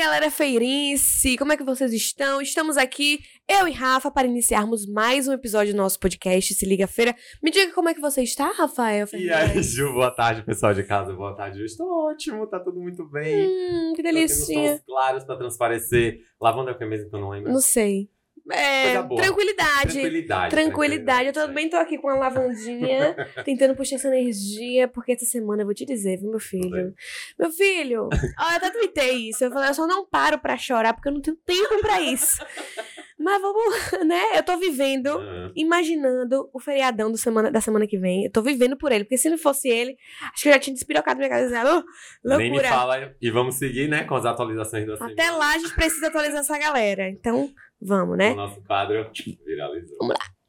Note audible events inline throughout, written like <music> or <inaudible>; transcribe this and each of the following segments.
galera feirense, como é que vocês estão? Estamos aqui, eu e Rafa, para iniciarmos mais um episódio do nosso podcast Se Liga Feira. Me diga como é que você está, Rafael E aí, Ju, boa tarde, pessoal de casa, boa tarde. Eu estou ótimo, tá tudo muito bem. Hum, que delícia. Temos claros para transparecer. Lavanda é o que mesmo que eu não lembro? Não sei. É, tranquilidade. Tranquilidade. Tranquilidade. Eu também tô aqui com a lavandinha, <laughs> tentando puxar essa energia, porque essa semana eu vou te dizer, viu, meu filho? Meu filho, ó, eu até tuitei isso. Eu falei, eu só não paro pra chorar, porque eu não tenho tempo pra isso. Mas vamos, <laughs> né? Eu tô vivendo, uhum. imaginando o feriadão do semana, da semana que vem. Eu tô vivendo por ele, porque se não fosse ele, acho que eu já tinha despirocado minha casa. Oh, loucura. Nem me fala, e vamos seguir, né, com as atualizações da semana. Até lá a gente precisa atualizar essa galera. Então, Vamos, né? O nosso quadro viralizou. Vamos lá.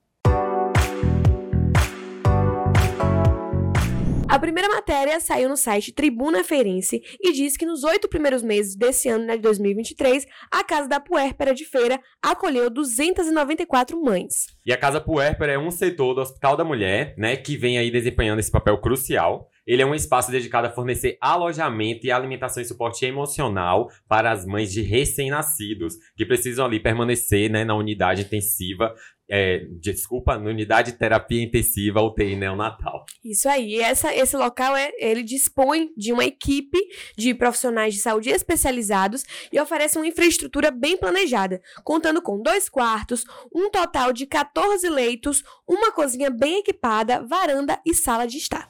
A primeira matéria saiu no site Tribuna Feirense e diz que nos oito primeiros meses desse ano, né, de 2023, a Casa da Puérpera de Feira acolheu 294 mães. E a Casa Puérpera é um setor do Hospital da Mulher, né, que vem aí desempenhando esse papel crucial. Ele é um espaço dedicado a fornecer alojamento e alimentação e suporte emocional para as mães de recém-nascidos, que precisam ali permanecer né, na unidade intensiva é, desculpa, na unidade de terapia intensiva UTI neonatal. Isso aí, essa, esse local é, ele dispõe de uma equipe de profissionais de saúde especializados e oferece uma infraestrutura bem planejada, contando com dois quartos, um total de 14 leitos, uma cozinha bem equipada, varanda e sala de estar.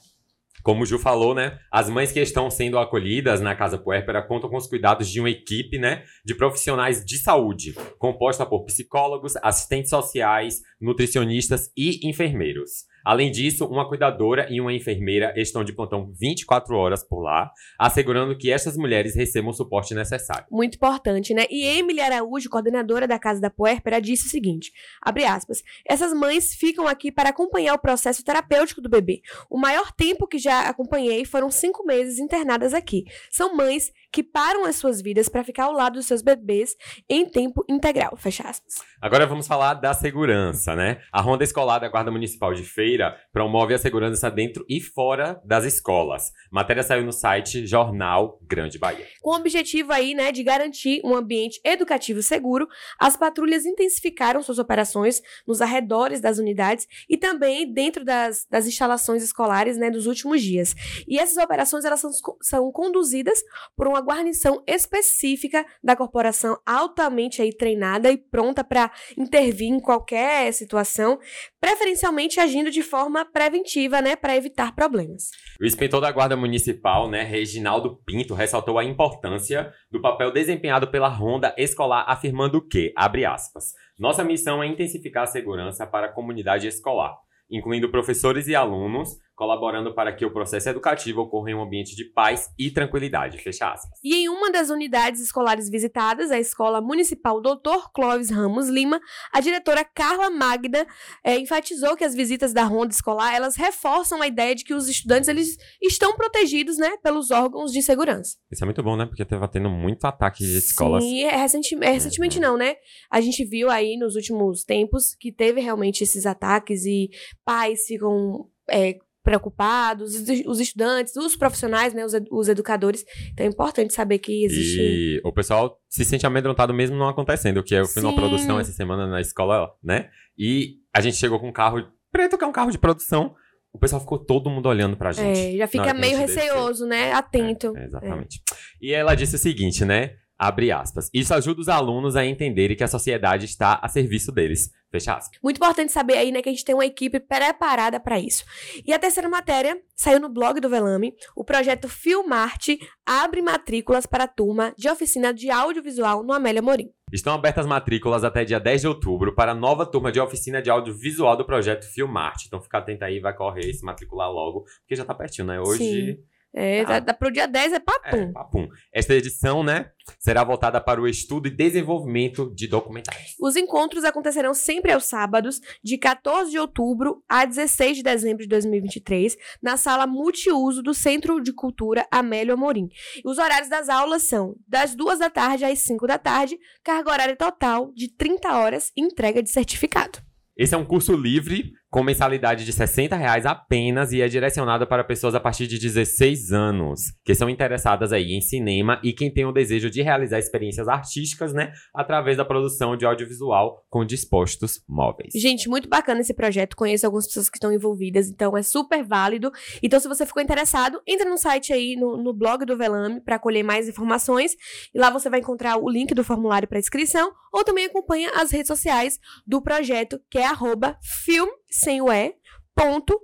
Como o Ju falou, né? As mães que estão sendo acolhidas na Casa Puérpera contam com os cuidados de uma equipe, né? De profissionais de saúde, composta por psicólogos, assistentes sociais, nutricionistas e enfermeiros. Além disso, uma cuidadora e uma enfermeira estão de plantão 24 horas por lá, assegurando que essas mulheres recebam o suporte necessário. Muito importante, né? E Emily Araújo, coordenadora da Casa da Puérpera, disse o seguinte: abre aspas, essas mães ficam aqui para acompanhar o processo terapêutico do bebê. O maior tempo que já acompanhei foram cinco meses internadas aqui. São mães que param as suas vidas para ficar ao lado dos seus bebês em tempo integral. Fecha aspas. Agora vamos falar da segurança, né? A Ronda Escolar da Guarda Municipal de Feira promove a segurança dentro e fora das escolas. matéria saiu no site Jornal Grande Bahia. Com o objetivo aí, né, de garantir um ambiente educativo seguro, as patrulhas intensificaram suas operações nos arredores das unidades e também dentro das, das instalações escolares, né, dos últimos dias. E essas operações elas são, são conduzidas por uma guarnição específica da corporação altamente aí treinada e pronta para intervir em qualquer situação, preferencialmente agindo de forma preventiva, né, para evitar problemas. O inspetor da Guarda Municipal, né, Reginaldo Pinto, ressaltou a importância do papel desempenhado pela Ronda Escolar, afirmando que, abre aspas, nossa missão é intensificar a segurança para a comunidade escolar incluindo professores e alunos, colaborando para que o processo educativo ocorra em um ambiente de paz e tranquilidade. Fecha aspas. E em uma das unidades escolares visitadas, a Escola Municipal Dr. Clóvis Ramos Lima, a diretora Carla Magda é, enfatizou que as visitas da ronda escolar elas reforçam a ideia de que os estudantes eles estão protegidos, né, pelos órgãos de segurança. Isso é muito bom, né? Porque estava tendo muito ataque de escolas. Sim, é, recenti é, recentemente uhum. não, né? A gente viu aí nos últimos tempos que teve realmente esses ataques e pais ficam é, preocupados, os estudantes, os profissionais, né, os, ed os educadores. Então é importante saber que existe. E o pessoal se sente amedrontado mesmo não acontecendo, que eu fui numa produção essa semana na escola, né? E a gente chegou com um carro preto, que é um carro de produção. O pessoal ficou todo mundo olhando pra gente. É, já fica meio receoso, né? Atento. É, exatamente. É. E ela disse o seguinte, né? Abre aspas. Isso ajuda os alunos a entenderem que a sociedade está a serviço deles. Fecha aspas. Muito importante saber aí, né, que a gente tem uma equipe preparada para isso. E a terceira matéria saiu no blog do Velame. O projeto Filmarte abre matrículas para a turma de oficina de audiovisual no Amélia Morim. Estão abertas matrículas até dia 10 de outubro para a nova turma de oficina de audiovisual do projeto Filmarte. Então fica atento aí, vai correr e se matricular logo, porque já tá pertinho, né? Hoje Sim. É, ah. dá, pro dia 10 é papum. É, papum. Esta edição, né, será voltada para o estudo e desenvolvimento de documentários. Os encontros acontecerão sempre aos sábados, de 14 de outubro a 16 de dezembro de 2023, na sala multiuso do Centro de Cultura Amélio Amorim. Os horários das aulas são das 2 da tarde às 5 da tarde, carga horária total de 30 horas e entrega de certificado. Esse é um curso livre com mensalidade de 60 reais apenas e é direcionada para pessoas a partir de 16 anos, que são interessadas aí em cinema e quem tem o desejo de realizar experiências artísticas, né, através da produção de audiovisual com dispostos móveis. Gente, muito bacana esse projeto, conheço algumas pessoas que estão envolvidas, então é super válido. Então, se você ficou interessado, entra no site aí, no, no blog do Velame, para colher mais informações, e lá você vai encontrar o link do formulário para inscrição, ou também acompanha as redes sociais do projeto, que é arroba film, sem o E, ponto,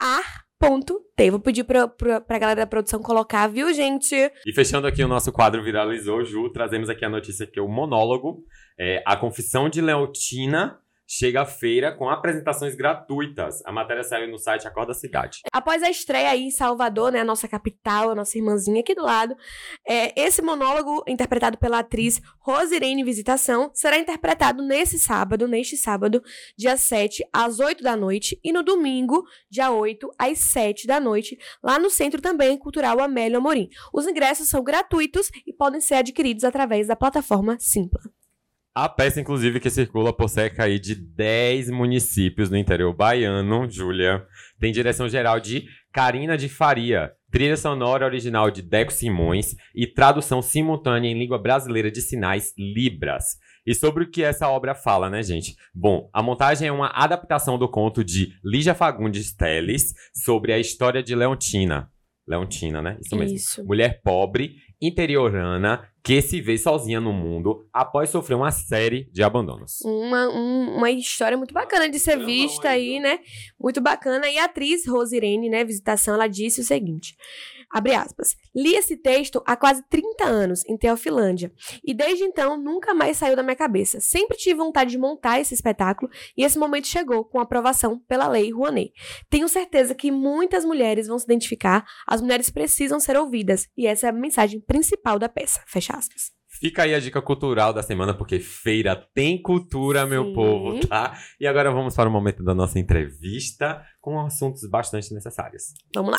ar, ponto T. Vou pedir pra, pra, pra galera da produção colocar, viu, gente? E fechando aqui o nosso quadro Viralizou, Ju, trazemos aqui a notícia que é o monólogo, é, a confissão de Leontina chega à feira com apresentações gratuitas. A matéria saiu no site Acorda Cidade. Após a estreia aí em Salvador, né, a nossa capital, a nossa irmãzinha aqui do lado, é, esse monólogo, interpretado pela atriz Rosirene Visitação, será interpretado nesse sábado, neste sábado, dia 7, às 8 da noite, e no domingo, dia 8, às 7 da noite, lá no Centro também Cultural Amélia Amorim. Os ingressos são gratuitos e podem ser adquiridos através da plataforma Simpla. A peça, inclusive, que circula por cerca aí de 10 municípios no interior baiano, Júlia, tem direção geral de Karina de Faria, trilha sonora original de Deco Simões e tradução simultânea em língua brasileira de sinais Libras. E sobre o que essa obra fala, né, gente? Bom, a montagem é uma adaptação do conto de Lígia Fagundes Teles sobre a história de Leontina. Leontina, né? Isso mesmo. Isso. Mulher pobre, interiorana, que se vê sozinha no mundo após sofrer uma série de abandonos. Uma, um- uma história muito bacana de ser vista aí, né? Muito bacana. E a atriz Rosirene, né, Visitação, ela disse o seguinte: abre aspas. Li esse texto há quase 30 anos, em Teofilândia, e desde então nunca mais saiu da minha cabeça. Sempre tive vontade de montar esse espetáculo e esse momento chegou com a aprovação pela Lei Rouanet. Tenho certeza que muitas mulheres vão se identificar, as mulheres precisam ser ouvidas, e essa é a mensagem principal da peça. Fecha aspas. Fica aí a dica cultural da semana, porque feira tem cultura, meu Sim. povo, tá? E agora vamos para o momento da nossa entrevista com assuntos bastante necessários. Vamos lá.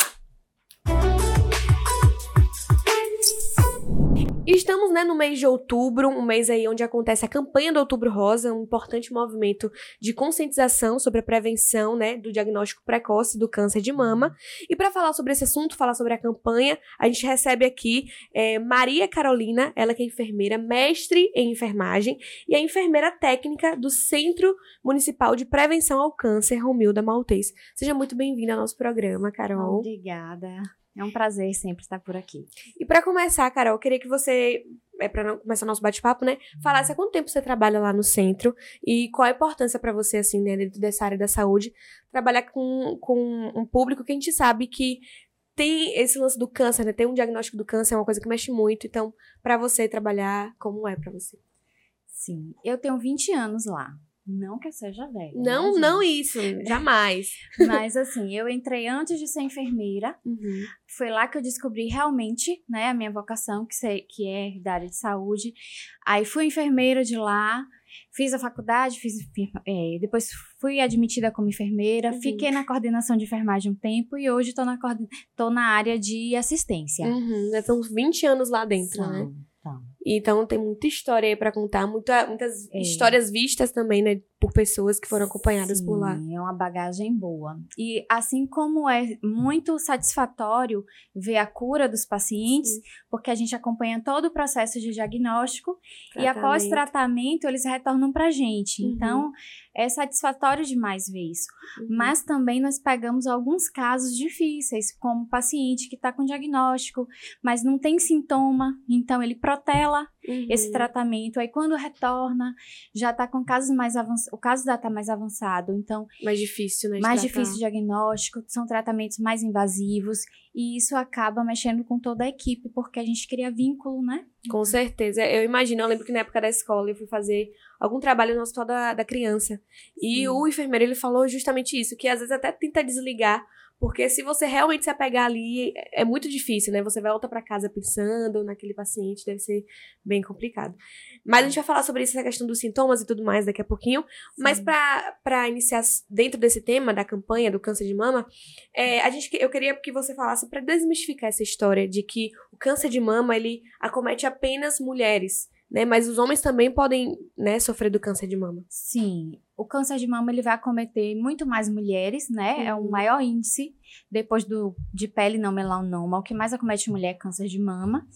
Estamos né, no mês de outubro, um mês aí onde acontece a campanha do Outubro Rosa, um importante movimento de conscientização sobre a prevenção né, do diagnóstico precoce do câncer de mama. E para falar sobre esse assunto, falar sobre a campanha, a gente recebe aqui é, Maria Carolina, ela que é enfermeira, mestre em enfermagem e é enfermeira técnica do Centro Municipal de Prevenção ao Câncer, Romilda Maltês. Seja muito bem-vinda ao nosso programa, Carol. Obrigada. É um prazer sempre estar por aqui. E pra começar, Carol, eu queria que você, é para começar nosso bate-papo, né, falasse há quanto tempo você trabalha lá no centro e qual a importância pra você, assim, né, dentro dessa área da saúde, trabalhar com, com um público que a gente sabe que tem esse lance do câncer, né, tem um diagnóstico do câncer, é uma coisa que mexe muito, então, pra você trabalhar, como é pra você? Sim, eu tenho 20 anos lá. Não que eu seja velha. Não, né, não isso, jamais. <laughs> Mas assim, eu entrei antes de ser enfermeira. Uhum. Foi lá que eu descobri realmente, né, a minha vocação, que, se- que é da área de saúde. Aí fui enfermeira de lá, fiz a faculdade, fiz, é, depois fui admitida como enfermeira, Uhum. fiquei na coordenação de enfermagem um tempo e hoje estou na, tô na área de assistência. Uhum. Já São uns 20 anos lá dentro, né? São, são. Então tem muita história aí pra contar, muita, muitas É. histórias vistas também, né, por pessoas que foram acompanhadas por lá. Sim, É uma bagagem boa. E assim como é muito satisfatório ver a cura dos pacientes, Sim. porque a gente acompanha todo o processo de diagnóstico e após Tratamento. tratamento eles retornam pra gente. Uhum. Então, é satisfatório demais ver isso. Uhum. Mas também nós pegamos alguns casos difíceis, como paciente que está com diagnóstico, mas não tem sintoma, então ele protela Uhum. esse tratamento. Aí quando retorna, já está com casos mais avançados, o caso já está mais avançado, então mais difícil, né? mais tratar. difícil o diagnóstico, são tratamentos mais invasivos e isso acaba mexendo com toda a equipe, porque a gente cria vínculo, né? Com certeza. Eu imagino, eu lembro que na época da escola eu fui fazer algum trabalho no hospital da, da criança. E Sim. o enfermeiro, ele falou justamente isso, que às vezes até tenta desligar, porque se você realmente se apegar ali, é é muito difícil, né? Você volta pra casa pensando naquele paciente, deve ser bem complicado. Mas a gente vai falar sobre isso, essa questão dos sintomas e tudo mais daqui a pouquinho. Mas Sim. pra pra iniciar dentro desse tema da campanha do câncer de mama, é, a gente, eu queria que você falasse pra desmistificar essa história de que o câncer de mama ele acomete apenas mulheres, né? Mas os homens também podem, né, sofrer do câncer de mama. Sim, o câncer de mama ele vai acometer muito mais mulheres, né? Uhum. É o maior índice depois do de pele não melanoma. O que mais acomete mulher é câncer de mama,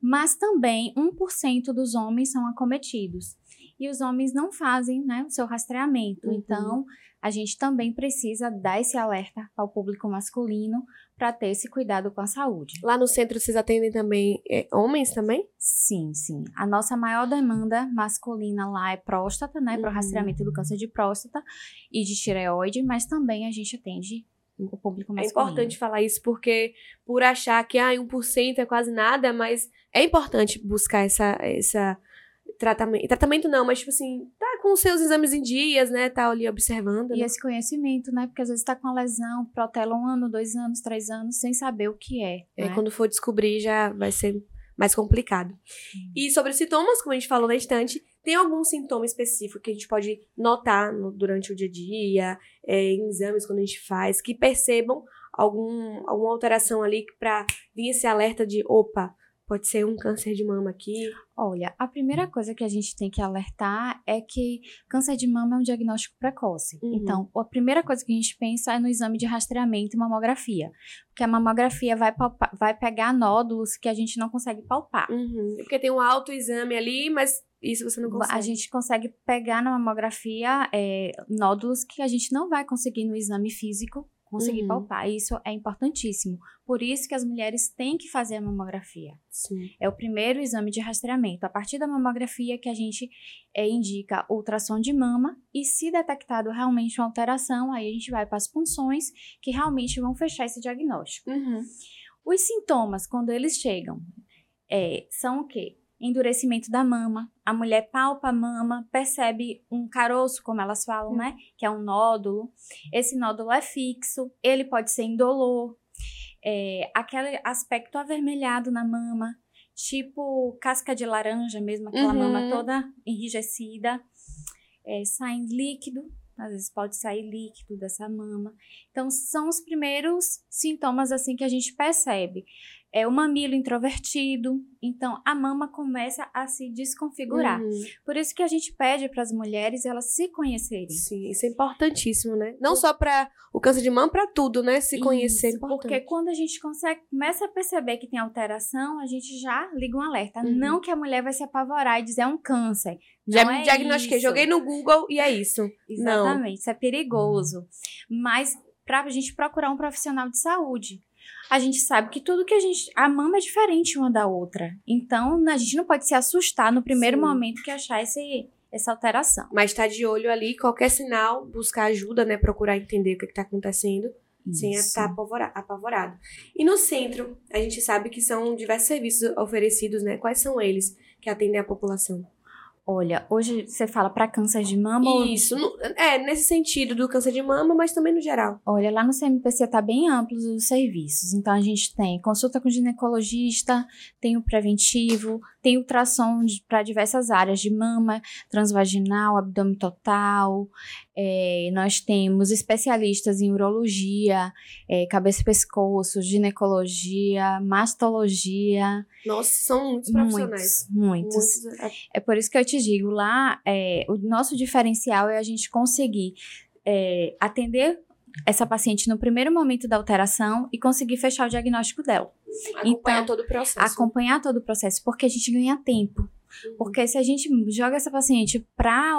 mas também 1% dos homens são acometidos. E os homens não fazem, né, o seu rastreamento. Uhum. Então, a gente também precisa dar esse alerta ao público masculino para ter esse cuidado com a saúde. Lá no centro vocês atendem também é, homens também? Sim, sim. A nossa maior demanda masculina lá é próstata, né, para o uhum. rastreamento do câncer de próstata e de tireoide, mas também a gente atende o público masculino. É importante falar isso porque por achar que ah, 1% é quase nada, mas é importante buscar essa essa tratamento. Tratamento não, mas tipo assim, tá com os seus exames em dias, né? Tá ali observando. E né? esse conhecimento, né? Porque às vezes tá com uma lesão, protela um ano, dois anos, três anos, sem saber o que é. É, né? quando for descobrir já vai ser mais complicado. E sobre sintomas, como a gente falou na estante, tem algum sintoma específico que a gente pode notar no, durante o dia a dia, é, em exames quando a gente faz, que percebam algum, alguma alteração ali para vir esse alerta de opa, Pode ser um câncer de mama aqui? Olha, a primeira coisa que a gente tem que alertar é que câncer de mama é um diagnóstico precoce. Uhum. Então, a primeira coisa que a gente pensa é no exame de rastreamento e mamografia. Porque a mamografia vai, palpar, vai pegar nódulos que a gente não consegue palpar. Uhum. Porque tem um autoexame ali, mas isso você não consegue. A gente consegue pegar na mamografia é, nódulos que a gente não vai conseguir no exame físico conseguir uhum. palpar. Isso é importantíssimo. Por isso que as mulheres têm que fazer a mamografia. Sim. É o primeiro exame de rastreamento. A partir da mamografia que a gente é, indica ultrassom de mama e se detectado realmente uma alteração, aí a gente vai para as punções que realmente vão fechar esse diagnóstico. Uhum. Os sintomas, quando eles chegam, é, são o quê? Endurecimento da mama. A mulher palpa a mama, percebe um caroço, como elas falam, hum. né? Que é um nódulo. Esse nódulo é fixo, ele pode ser indolor. É, aquele aspecto avermelhado na mama, tipo casca de laranja mesmo, aquela uhum. mama toda enrijecida. É, sai líquido, às vezes pode sair líquido dessa mama. Então, são os primeiros sintomas assim que a gente percebe é o mamilo introvertido, então a mama começa a se desconfigurar. Uhum. Por isso que a gente pede para as mulheres elas se conhecerem. Sim, isso é importantíssimo, né? Não só para o câncer de mama, para tudo, né? Se isso, conhecer. É porque quando a gente consegue começa a perceber que tem alteração, a gente já liga um alerta. Uhum. Não que a mulher vai se apavorar e dizer é um câncer. Já me é diagnostiquei, isso. joguei no Google e é isso. Exatamente, Não. isso é perigoso. Mas para a gente procurar um profissional de saúde a gente sabe que tudo que a gente. A mama é diferente uma da outra. Então, a gente não pode se assustar no primeiro Sim. momento que achar esse, essa alteração. Mas tá de olho ali, qualquer sinal, buscar ajuda, né? Procurar entender o que, está acontecendo. Isso. Sem estar apavorado. E no centro, a gente sabe que são diversos serviços oferecidos, né? Quais são eles que atendem a população? Olha, hoje você fala para câncer de mama? Isso, ou... é, nesse sentido do câncer de mama, mas também no geral. Olha, lá no CMPC tá bem amplo os serviços. Então a gente tem consulta com ginecologista, tem o preventivo, tem ultrassom para diversas áreas de mama, transvaginal, abdômen total. É, nós temos especialistas em urologia, é, cabeça e pescoço, ginecologia, mastologia. Nossa, são muitos profissionais. Muitos, muitos. É. é por isso que eu te digo, lá é, o nosso diferencial é a gente conseguir é, atender essa paciente no primeiro momento da alteração e conseguir fechar o diagnóstico dela. Acompanhar então, todo o processo. Acompanhar todo o processo, porque a gente ganha tempo. Porque se a gente joga essa paciente para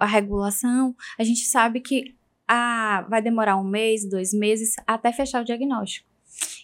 a regulação, a gente sabe que ah, vai demorar um mês, dois meses até fechar o diagnóstico.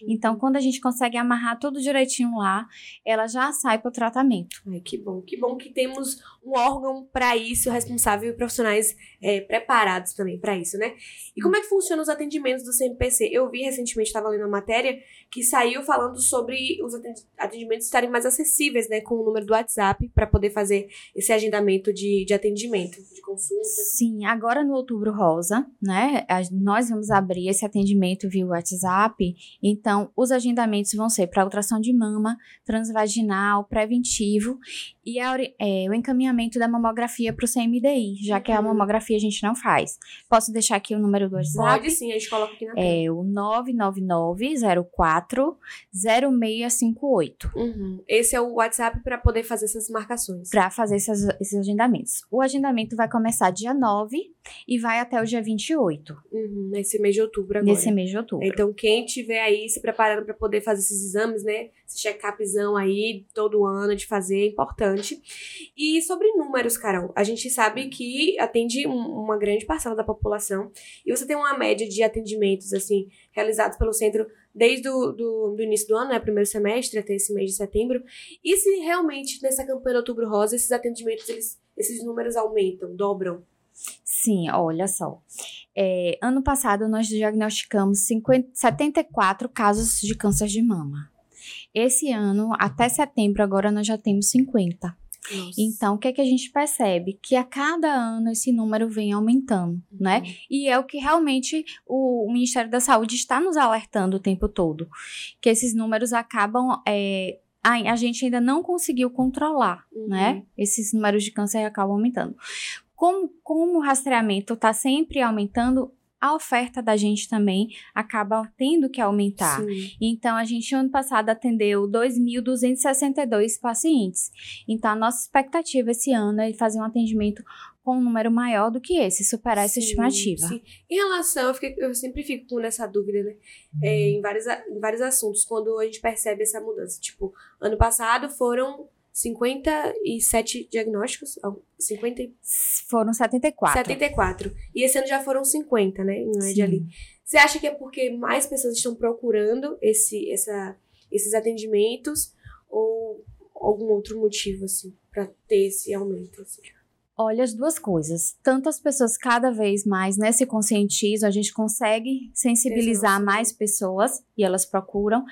Então, quando a gente consegue amarrar tudo direitinho lá, ela já sai para o tratamento. Ai, que bom, que bom que temos um órgão para isso, responsável e profissionais é, preparados também para isso, né? E como é que funcionam os atendimentos do CMPC? Eu vi recentemente, estava lendo uma matéria que saiu falando sobre os atendimentos estarem mais acessíveis, né, com o número do WhatsApp, para poder fazer esse agendamento de, de atendimento, de consulta. Sim, agora no Outubro Rosa, né, nós vamos abrir esse atendimento via WhatsApp, então Então, os agendamentos vão ser para ultrassom de mama, transvaginal, preventivo e a, é, o encaminhamento da mamografia para o CMDI, já que a uhum. mamografia a gente não faz. Posso deixar aqui o número do WhatsApp? Pode sim, a gente coloca aqui na tela. É o 999040658. Uhum. Esse é o WhatsApp para poder fazer essas marcações. Para fazer essas, esses agendamentos. O agendamento vai começar dia 9 e vai até o dia 28. Uhum, nesse mês de outubro agora. Nesse mês de outubro. Então, quem tiver aí se preparando para poder fazer esses exames, né? Esse check-upzão aí todo ano de fazer é importante. E sobre números, Carol, a gente sabe que atende uma grande parcela da população e você tem uma média de atendimentos, assim, realizados pelo centro desde o do, do início do ano, né, primeiro semestre até esse mês de setembro. E se realmente nessa campanha Outubro Rosa esses atendimentos, eles, esses números aumentam, dobram? Sim, olha só. É, ano passado nós diagnosticamos 50, 74 casos de câncer de mama. Esse ano, até setembro, agora nós já temos 50. Nossa. Então, o que é que a gente percebe? Que a cada ano esse número vem aumentando, uhum. né? E é o que realmente o, Ministério da Saúde está nos alertando o tempo todo. Que esses números acabam. É, a, a gente ainda não conseguiu controlar, uhum. né? Esses números de câncer acabam aumentando. Como, como o rastreamento está sempre aumentando, a oferta da gente também acaba tendo que aumentar. Sim. Então, a gente, ano passado, atendeu 2.262 pacientes. Então, a nossa expectativa esse ano é fazer um atendimento com um número maior do que esse, superar essa estimativa. Sim. Em relação, eu, fiquei, eu, sempre fico com essa dúvida, né? É, em, vários, em vários assuntos, quando a gente percebe essa mudança. Tipo, ano passado foram 57 diagnósticos? 50... Foram 74. 74. E esse ano já foram 50, né? Em média ali. Você acha que é porque mais pessoas estão procurando esse, essa, esses atendimentos ou algum outro motivo, assim, para ter esse aumento? Assim? Olha, as duas coisas. Tanto as pessoas cada vez mais né, se conscientizam, a gente consegue sensibilizar Exato. mais pessoas e elas procuram,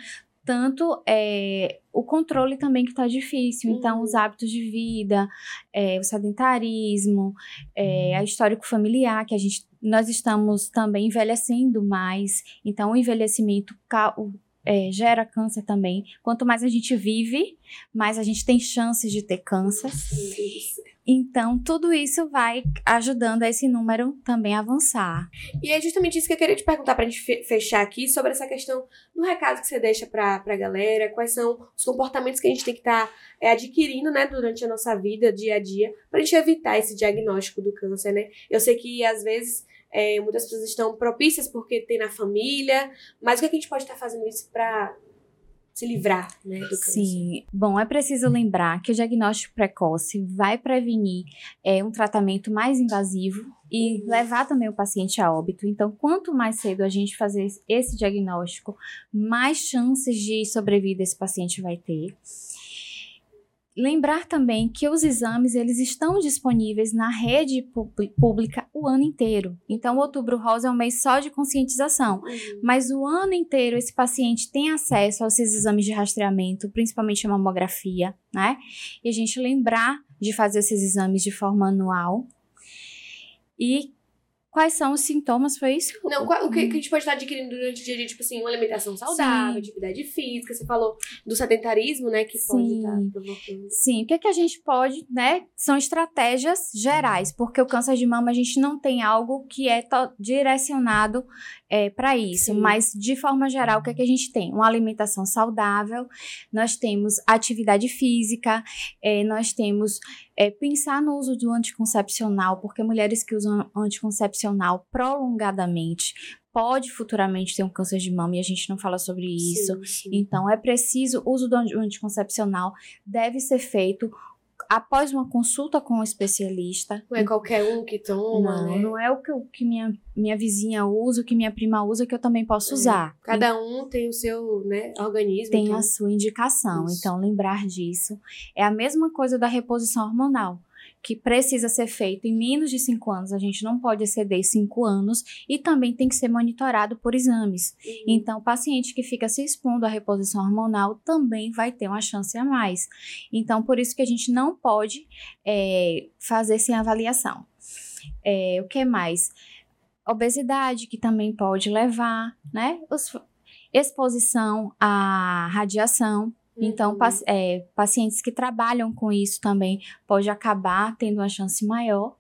tanto é, o controle também que está difícil. Então, os uhum. hábitos de vida, é, o sedentarismo, é, a histórico familiar, que a gente, nós estamos também envelhecendo mais. Então, o envelhecimento é, gera câncer também. Quanto mais a gente vive, mais a gente tem chances de ter câncer. Então, tudo isso vai ajudando esse número também a avançar. E é justamente isso que eu queria te perguntar para a gente fechar aqui sobre essa questão do recado que você deixa para a galera, quais são os comportamentos que a gente tem que estar tá, é, adquirindo né, durante a nossa vida, dia a dia, para a gente evitar esse diagnóstico do câncer, né? Eu sei que às vezes é, muitas pessoas estão propícias porque tem na família, mas o que, é que a gente pode estar tá fazendo isso para se livrar né, do câncer. Sim. Bom, é preciso lembrar que o diagnóstico precoce vai prevenir é, um tratamento mais invasivo e uhum. levar também o paciente a óbito. Então, quanto mais cedo a gente fazer esse diagnóstico, mais chances de sobrevida esse paciente vai ter. Lembrar também que os exames eles estão disponíveis na rede pública o ano inteiro. Então, Outubro Rosa é um mês só de conscientização, uhum. mas o ano inteiro esse paciente tem acesso aos esses exames de rastreamento, principalmente a mamografia, né? E a gente lembrar de fazer esses exames de forma anual. E Quais são os sintomas? Foi isso? Não, o que, que, a gente pode estar adquirindo durante o dia a dia? Tipo assim, uma alimentação saudável, Sim. atividade física. Você falou do sedentarismo, né? Que Sim. pode estar provocando. Sim, o que, é que a gente pode, né? São estratégias gerais, porque o câncer de mama a gente não tem algo que é direcionado é, para isso. Sim. Mas, de forma geral, o que, é que a gente tem? Uma alimentação saudável, nós temos atividade física, é, nós temos é, pensar no uso do anticoncepcional, porque mulheres que usam anticoncepcional prolongadamente pode futuramente ter um câncer de mama e a gente não fala sobre isso. Sim, sim. Então é preciso o uso do anticoncepcional deve ser feito após uma consulta com um especialista. Não é qualquer um que toma, não, né? Não é o que, o que minha, minha vizinha usa, o que minha prima usa, que eu também posso é. usar. Cada um tem o seu né, organismo. Tem então... a sua indicação. Isso. Então, lembrar disso. É a mesma coisa da reposição hormonal que precisa ser feito em menos de 5 anos, a gente não pode exceder 5 anos e também tem que ser monitorado por exames. Uhum. Então, o paciente que fica se expondo à reposição hormonal também vai ter uma chance a mais. Então, por isso que a gente não pode é, fazer sem avaliação. É, o que mais? Obesidade, que também pode levar, né? Os exposição à radiação. Então, Uhum. paci- é, pacientes que trabalham com isso também pode acabar tendo uma chance maior.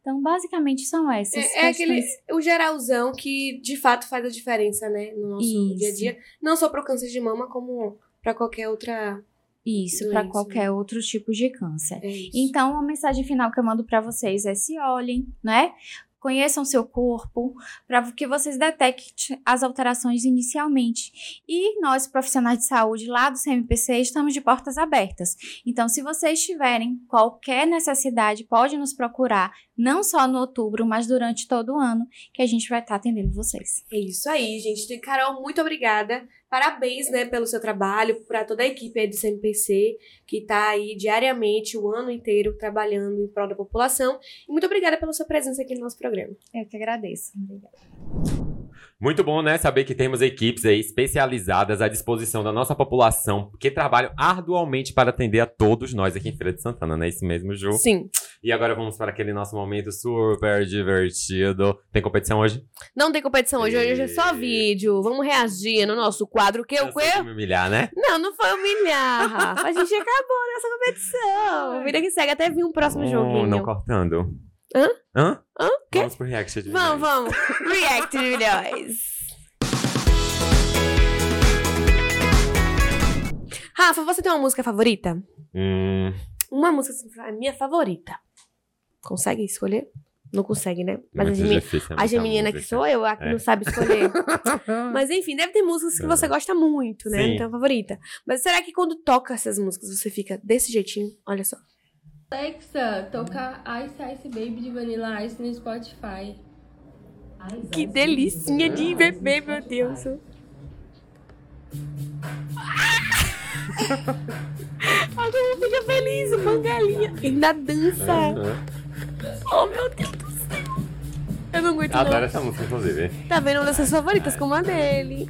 Então, basicamente, são essas É, é aquele o geralzão que de fato faz a diferença, né, no nosso Isso. dia a dia, não só para o câncer de mama, como para qualquer outra. Isso, para doença, qualquer outro tipo de câncer. É. Então, a mensagem final que eu mando para vocês é se olhem, né? Conheçam seu corpo, para que vocês detectem as alterações inicialmente. E nós, profissionais de saúde lá do CMPC, estamos de portas abertas. Então, se vocês tiverem qualquer necessidade, pode nos procurar, não só no outubro, mas durante todo o ano, que a gente vai estar atendendo vocês. É isso aí, gente. Carol, muito obrigada. Parabéns, né, pelo seu trabalho, para toda a equipe do CMPC, que tá aí diariamente, o ano inteiro, trabalhando em prol da população. E muito obrigada pela sua presença aqui no nosso programa. Eu que agradeço. Obrigada. Muito bom, né? Saber que temos equipes aí especializadas à disposição da nossa população, que trabalham arduamente para atender a todos nós aqui em Feira de Santana, não é isso mesmo, Ju? Sim. E agora vamos para aquele nosso momento super divertido. Tem competição hoje? Não tem competição hoje, hoje é só vídeo. Vamos reagir no nosso quadro. O que? O Cansou de que? me humilhar, né? Não, não foi humilhar, Rafa. A gente acabou nessa competição. Vida que segue, até vir um próximo Oh, joguinho. não cortando. Hã? Hã? Hã? Quê? Vamos pro react de Vamos, vamos. React de milhões. Rafa, você tem uma música favorita? Hum, Uma música assim, a minha favorita. Consegue escolher? Não consegue, né? Mas a, gemi difícil, é a muita geminina que sou eu, a que É. não sabe escolher. <laughs> Mas enfim, deve ter músicas que você gosta muito, né? Sim. Então, favorita. Mas será que quando toca essas músicas você fica desse jeitinho? Olha só. Alexa, tocar Ice Ice Baby de Vanilla Ice no Spotify. Que delicinha de bebê, meu Deus. <laughs> Olha como fica feliz, uma galinha. Ainda dança. Oh, meu Deus do céu. Eu não aguento, Adoro não. essa música, inclusive. Tá vendo uma das suas favoritas, como a dele.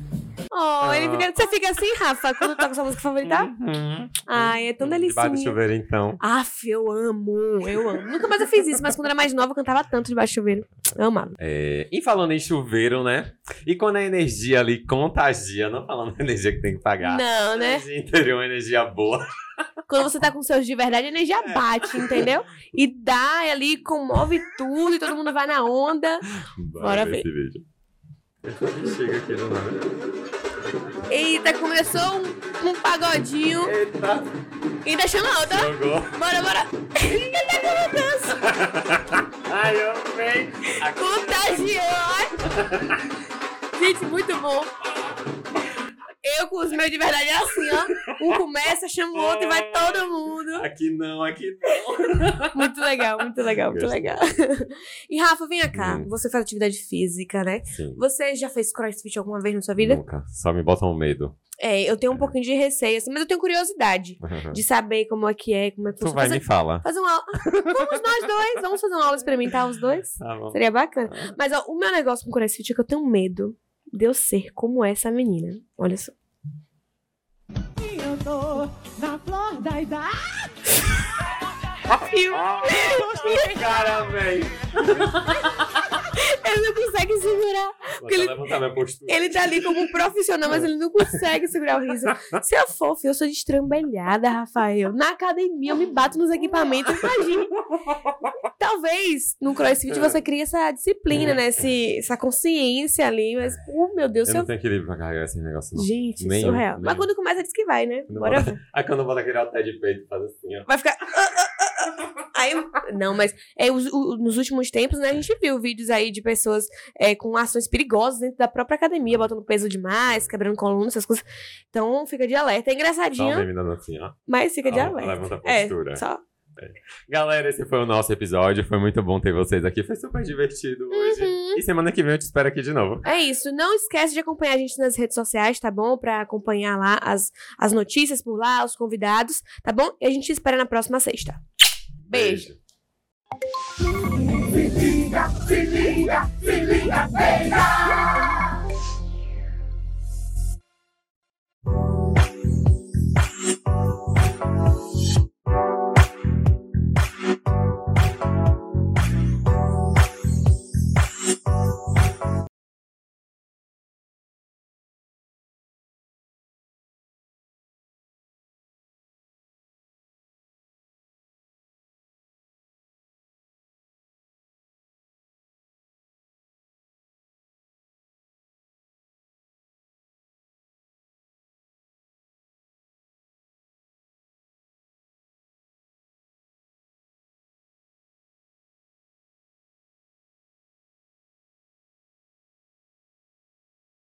Oh, ele fica... Você fica assim, Rafa, quando toca sua música favorita? Uhum. Ai, é tão Debaixo do chuveiro, então. Aff, eu amo, eu amo. Nunca mais eu fiz isso, mas quando era mais nova eu cantava tanto debaixo do chuveiro. Eu amava. É, e falando em chuveiro, né? E quando a energia ali contagia, não falando da energia que tem que pagar. Não, né? Energia interior, uma energia boa. Quando você tá com seus de verdade, a energia bate, entendeu? E dá ali, comove tudo e todo mundo vai na onda. Bora ver. Bexiga aqui do nada. Eita, começou um, um pagodinho. Eita, Ainda chama outra. jogou. Bora, bora. Ele tá com uma dança. Ai, eu amei. Contagiou. Gente, muito bom. Eu com os meus de verdade é assim, ó. Um começa, chama o outro e vai todo mundo. Aqui não, aqui não. <laughs> Muito legal, muito legal, muito legal. E Rafa, vem cá. Hum. Você faz atividade física, né? Sim. Você já fez crossfit alguma vez na sua vida? Nunca. Só me botam medo. É, eu tenho um pouquinho de receio, assim, mas eu tenho curiosidade <laughs> de saber como é que é, como é que Tu funciona. vai Fazer, me fala. fazer uma aula. Vamos nós dois, vamos fazer uma aula experimentar os dois? Tá bom. Seria bacana. Mas ó, o meu negócio com crossfit é que eu tenho medo de eu ser como essa menina. Olha só. Eu tô na flor da idade. Cara, velho. <laughs> Ele não consegue segurar. Ele-. Ele tá ali como um profissional, mas ele não consegue segurar o riso. Se eu for, filho, eu sou destrambelhada, Rafael. Na academia eu me bato nos equipamentos, imagine. Talvez no crossfit você crie essa disciplina, né? Esse, essa consciência ali, mas, oh meu Deus, Eu não tenho equilíbrio pra carregar esse negócio, não. Gente, Nenhum, surreal. Mas quando começa, diz que vai, né? Quando Bora bota-. Aí quando eu boto aquele halter de peito, faz assim, ó. Vai ficar. Aí, não, mas é, os- o- nos últimos tempos, né, a gente viu vídeos aí de pessoas é, com ações perigosas dentro da própria academia, botando peso demais, quebrando coluna, essas coisas. Então fica de alerta. É engraçadinho, assim, ó. mas fica de Ó, alerta. levanta a É, postura. só. Galera, esse foi o nosso episódio. Foi muito bom ter vocês aqui. Foi super divertido hoje. Uhum. E semana que vem eu te espero aqui de novo. É isso. Não esquece de acompanhar a gente nas redes sociais, tá bom? Pra acompanhar lá as, as notícias por lá, os convidados, tá bom? E a gente te espera na próxima sexta. Beijo. Se liga, se liga, se liga, beija.